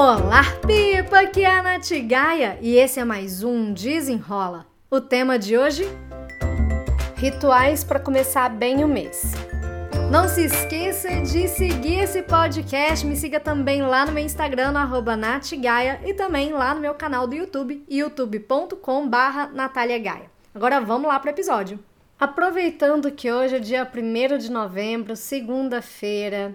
Olá, Pipa! Aqui é a Nath Gaia e esse é mais um Desenrola. O tema de hoje? Rituais para começar bem o mês. Não se esqueça de seguir esse podcast. Me siga também lá no meu Instagram, no natgaia, e também lá no meu canal do YouTube, youtube.com barra Agora vamos lá para o episódio. Aproveitando que hoje é dia 1 de novembro, segunda-feira,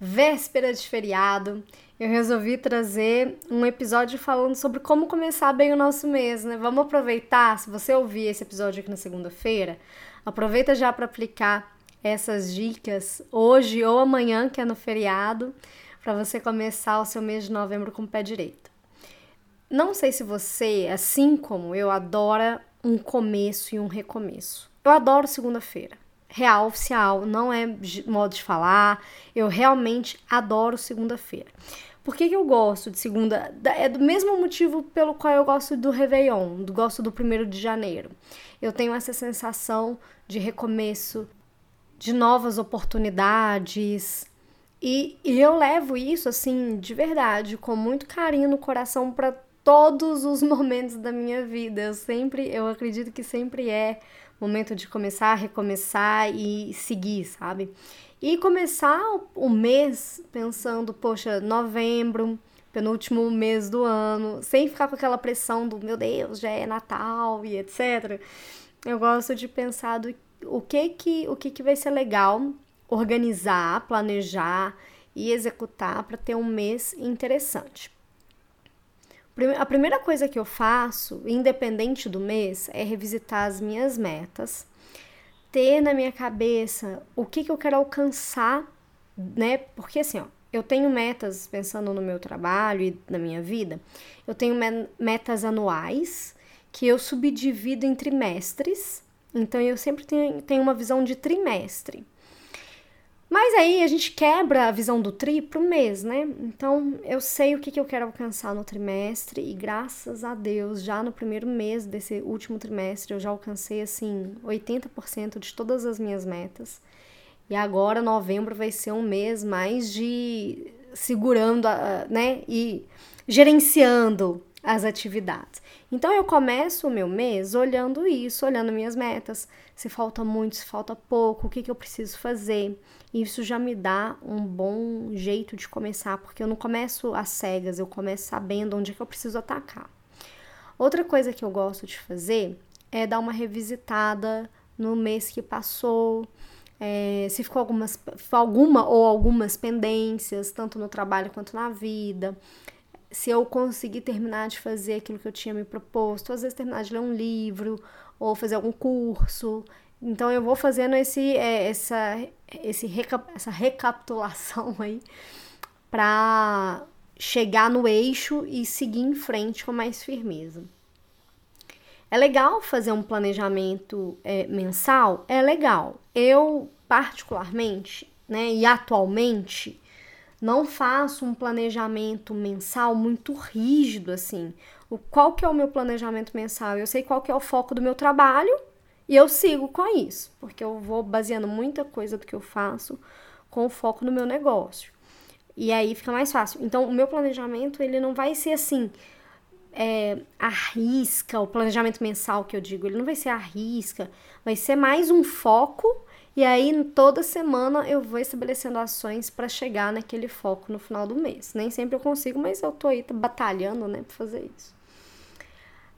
véspera de feriado, eu resolvi trazer um episódio falando sobre como começar bem o nosso mês, né? Vamos aproveitar, se você ouvir esse episódio aqui na segunda-feira, aproveita já para aplicar essas dicas hoje ou amanhã, que é no feriado, para você começar o seu mês de novembro com o pé direito. Não sei se você, assim como eu, adora um começo e um recomeço. Eu adoro segunda-feira. Real, oficial, não é modo de falar. Eu realmente adoro segunda-feira. Por que, que eu gosto de segunda? É do mesmo motivo pelo qual eu gosto do Réveillon, do gosto do primeiro de janeiro. Eu tenho essa sensação de recomeço, de novas oportunidades. E, e eu levo isso, assim, de verdade, com muito carinho no coração para todos os momentos da minha vida. Eu sempre, eu acredito que sempre é momento de começar, recomeçar e seguir, sabe? E começar o mês pensando, poxa, novembro, penúltimo mês do ano, sem ficar com aquela pressão do meu Deus, já é Natal e etc. Eu gosto de pensar do o que que, o que, que vai ser legal organizar, planejar e executar para ter um mês interessante. A primeira coisa que eu faço, independente do mês, é revisitar as minhas metas, ter na minha cabeça o que, que eu quero alcançar, né? Porque assim, ó, eu tenho metas pensando no meu trabalho e na minha vida, eu tenho metas anuais que eu subdivido em trimestres então eu sempre tenho, tenho uma visão de trimestre. Mas aí a gente quebra a visão do tri para o mês, né? Então eu sei o que, que eu quero alcançar no trimestre e graças a Deus, já no primeiro mês desse último trimestre, eu já alcancei assim 80% de todas as minhas metas. E agora novembro vai ser um mês mais de segurando, a, né? E gerenciando as atividades. Então eu começo o meu mês olhando isso, olhando minhas metas, se falta muito, se falta pouco, o que, que eu preciso fazer. Isso já me dá um bom jeito de começar, porque eu não começo às cegas, eu começo sabendo onde é que eu preciso atacar. Outra coisa que eu gosto de fazer é dar uma revisitada no mês que passou, é, se ficou algumas, alguma ou algumas pendências, tanto no trabalho quanto na vida se eu conseguir terminar de fazer aquilo que eu tinha me proposto, às vezes terminar de ler um livro ou fazer algum curso. Então eu vou fazendo esse, é, essa, esse essa recapitulação aí para chegar no eixo e seguir em frente com mais firmeza. É legal fazer um planejamento é, mensal? É legal. Eu, particularmente, né, e atualmente, não faço um planejamento mensal muito rígido assim. O qual que é o meu planejamento mensal? Eu sei qual que é o foco do meu trabalho e eu sigo com isso, porque eu vou baseando muita coisa do que eu faço com foco no meu negócio. E aí fica mais fácil. Então, o meu planejamento, ele não vai ser assim, é, a risca, o planejamento mensal que eu digo, ele não vai ser a risca, vai ser mais um foco e aí, toda semana eu vou estabelecendo ações para chegar naquele foco no final do mês. Nem sempre eu consigo, mas eu tô aí batalhando, né, para fazer isso.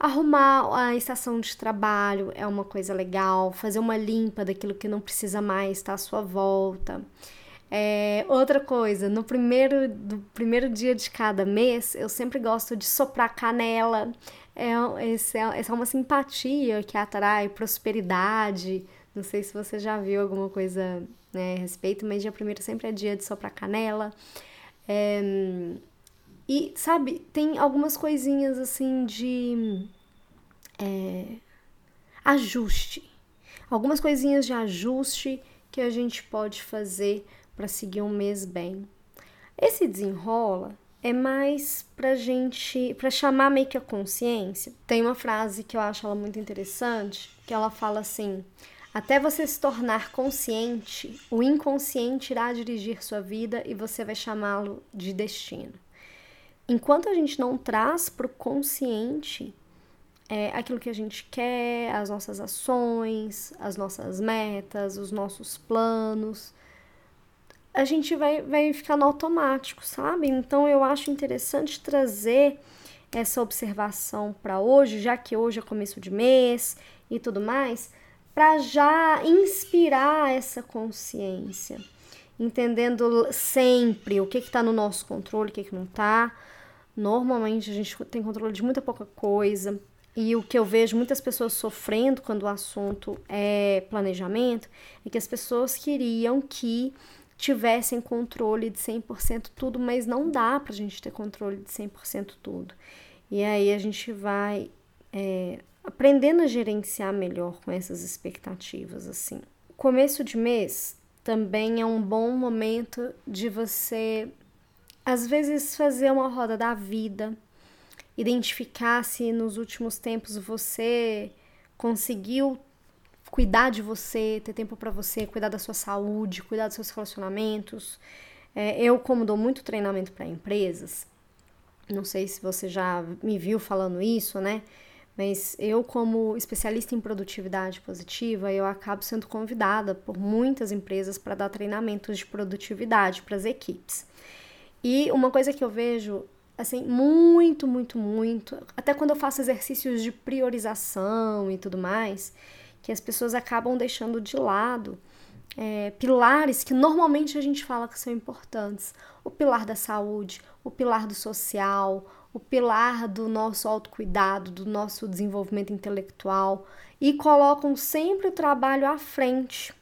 Arrumar a estação de trabalho é uma coisa legal, fazer uma limpa daquilo que não precisa mais estar tá à sua volta. É, outra coisa, no primeiro, do primeiro dia de cada mês, eu sempre gosto de soprar canela. É, essa é, essa é uma simpatia que atrai prosperidade, não sei se você já viu alguma coisa né, a respeito, mas dia primeiro sempre é dia de soprar canela. É, e, sabe, tem algumas coisinhas assim de é, ajuste. Algumas coisinhas de ajuste que a gente pode fazer para seguir um mês bem. Esse desenrola é mais pra gente, pra chamar meio que a consciência. Tem uma frase que eu acho ela muito interessante, que ela fala assim: até você se tornar consciente, o inconsciente irá dirigir sua vida e você vai chamá-lo de destino. Enquanto a gente não traz para o consciente é, aquilo que a gente quer, as nossas ações, as nossas metas, os nossos planos, a gente vai, vai ficar no automático, sabe? Então eu acho interessante trazer essa observação para hoje, já que hoje é começo de mês e tudo mais, para já inspirar essa consciência, entendendo sempre o que está no nosso controle, o que, que não está. Normalmente a gente tem controle de muita pouca coisa, e o que eu vejo muitas pessoas sofrendo quando o assunto é planejamento é que as pessoas queriam que tivessem controle de 100% tudo, mas não dá para a gente ter controle de 100% tudo. E aí a gente vai é, aprendendo a gerenciar melhor com essas expectativas, assim. Começo de mês também é um bom momento de você, às vezes, fazer uma roda da vida, identificar se nos últimos tempos você conseguiu cuidar de você, ter tempo para você, cuidar da sua saúde, cuidar dos seus relacionamentos. É, eu, como dou muito treinamento para empresas, não sei se você já me viu falando isso, né? Mas eu, como especialista em produtividade positiva, eu acabo sendo convidada por muitas empresas para dar treinamentos de produtividade para as equipes. E uma coisa que eu vejo, assim, muito, muito, muito, até quando eu faço exercícios de priorização e tudo mais, que as pessoas acabam deixando de lado é, pilares que normalmente a gente fala que são importantes: o pilar da saúde, o pilar do social, o pilar do nosso autocuidado, do nosso desenvolvimento intelectual e colocam sempre o trabalho à frente.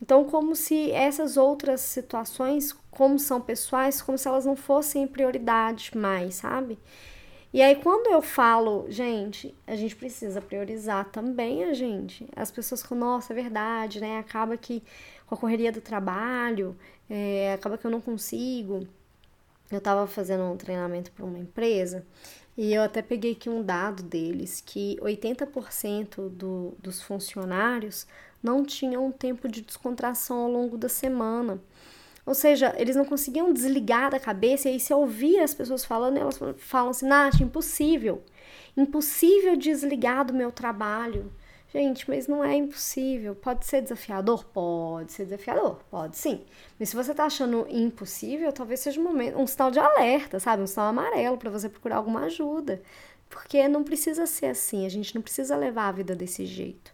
Então, como se essas outras situações, como são pessoais, como se elas não fossem prioridade mais, sabe? E aí, quando eu falo, gente, a gente precisa priorizar também a gente. As pessoas falam, nossa, é verdade, né? Acaba que com a correria do trabalho, é, acaba que eu não consigo. Eu estava fazendo um treinamento para uma empresa e eu até peguei aqui um dado deles que 80% do, dos funcionários não tinham tempo de descontração ao longo da semana. Ou seja, eles não conseguiam desligar da cabeça, e aí se ouvir as pessoas falando, elas falam assim, Nath, impossível. Impossível desligar do meu trabalho. Gente, mas não é impossível. Pode ser desafiador? Pode ser desafiador, pode sim. Mas se você tá achando impossível, talvez seja um momento, um sinal de alerta, sabe? Um sinal amarelo para você procurar alguma ajuda. Porque não precisa ser assim, a gente não precisa levar a vida desse jeito.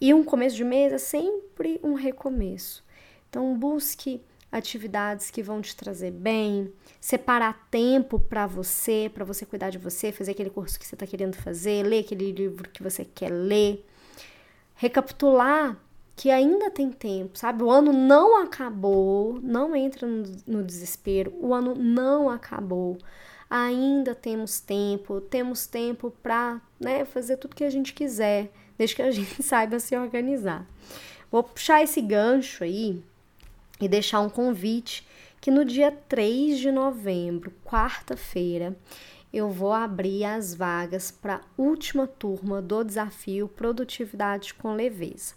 E um começo de mês é sempre um recomeço. Então busque atividades que vão te trazer bem, separar tempo para você, para você cuidar de você, fazer aquele curso que você está querendo fazer, ler aquele livro que você quer ler. Recapitular que ainda tem tempo, sabe? O ano não acabou, não entra no, desespero, o ano não acabou. Ainda temos tempo, temos tempo para né, fazer tudo que a gente quiser, desde que a gente saiba se organizar. Vou puxar esse gancho aí e deixar um convite que no dia 3 de novembro, quarta-feira, eu vou abrir as vagas para a última turma do desafio Produtividade com Leveza.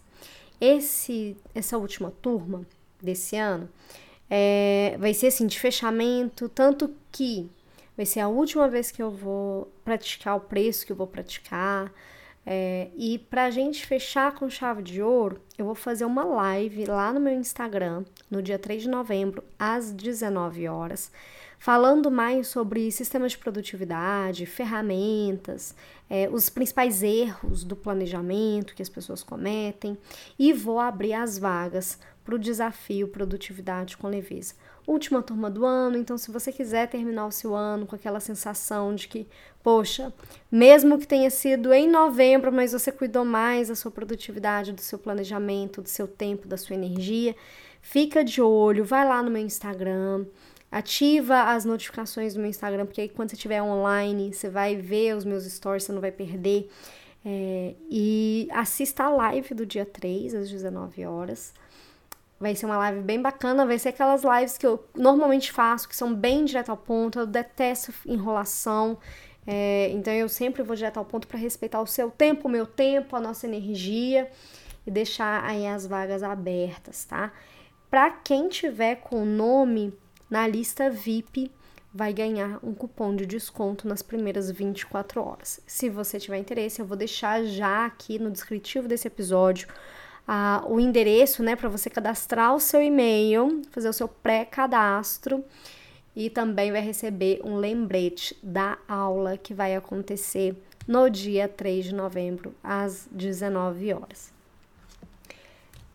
Esse, essa última turma desse ano é, vai ser assim de fechamento, tanto que vai ser a última vez que eu vou praticar o preço que eu vou praticar. É, e para a gente fechar com chave de ouro, eu vou fazer uma live lá no meu Instagram, no dia 3 de novembro, às 19 horas, falando mais sobre sistemas de produtividade, ferramentas, é, os principais erros do planejamento que as pessoas cometem, e vou abrir as vagas para o desafio Produtividade com Leveza. Última turma do ano, então se você quiser terminar o seu ano com aquela sensação de que, poxa, mesmo que tenha sido em novembro, mas você cuidou mais da sua produtividade, do seu planejamento, do seu tempo, da sua energia, fica de olho, vai lá no meu Instagram, ativa as notificações do meu Instagram, porque aí quando você estiver online, você vai ver os meus stories, você não vai perder. É, e assista a live do dia 3, às 19 horas. Vai ser uma live bem bacana, vai ser aquelas lives que eu normalmente faço, que são bem direto ao ponto, eu detesto enrolação. É, então eu sempre vou direto ao ponto para respeitar o seu tempo, o meu tempo, a nossa energia e deixar aí as vagas abertas, tá? Para quem tiver com o nome na lista VIP, vai ganhar um cupom de desconto nas primeiras 24 horas. Se você tiver interesse, eu vou deixar já aqui no descritivo desse episódio o endereço, né, para você cadastrar o seu e-mail, fazer o seu pré-cadastro e também vai receber um lembrete da aula que vai acontecer no dia 3 de novembro, às 19 horas.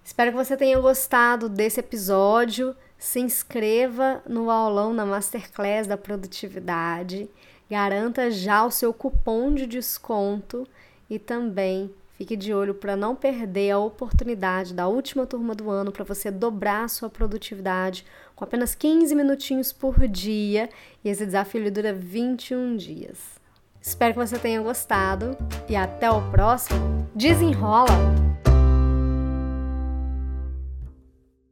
Espero que você tenha gostado desse episódio. Se inscreva no aulão na Masterclass da Produtividade. Garanta já o seu cupom de desconto e também fique de olho para não perder a oportunidade da última turma do ano para você dobrar a sua produtividade com apenas 15 minutinhos por dia. E esse desafio dura 21 dias. Espero que você tenha gostado e até o próximo. Desenrola!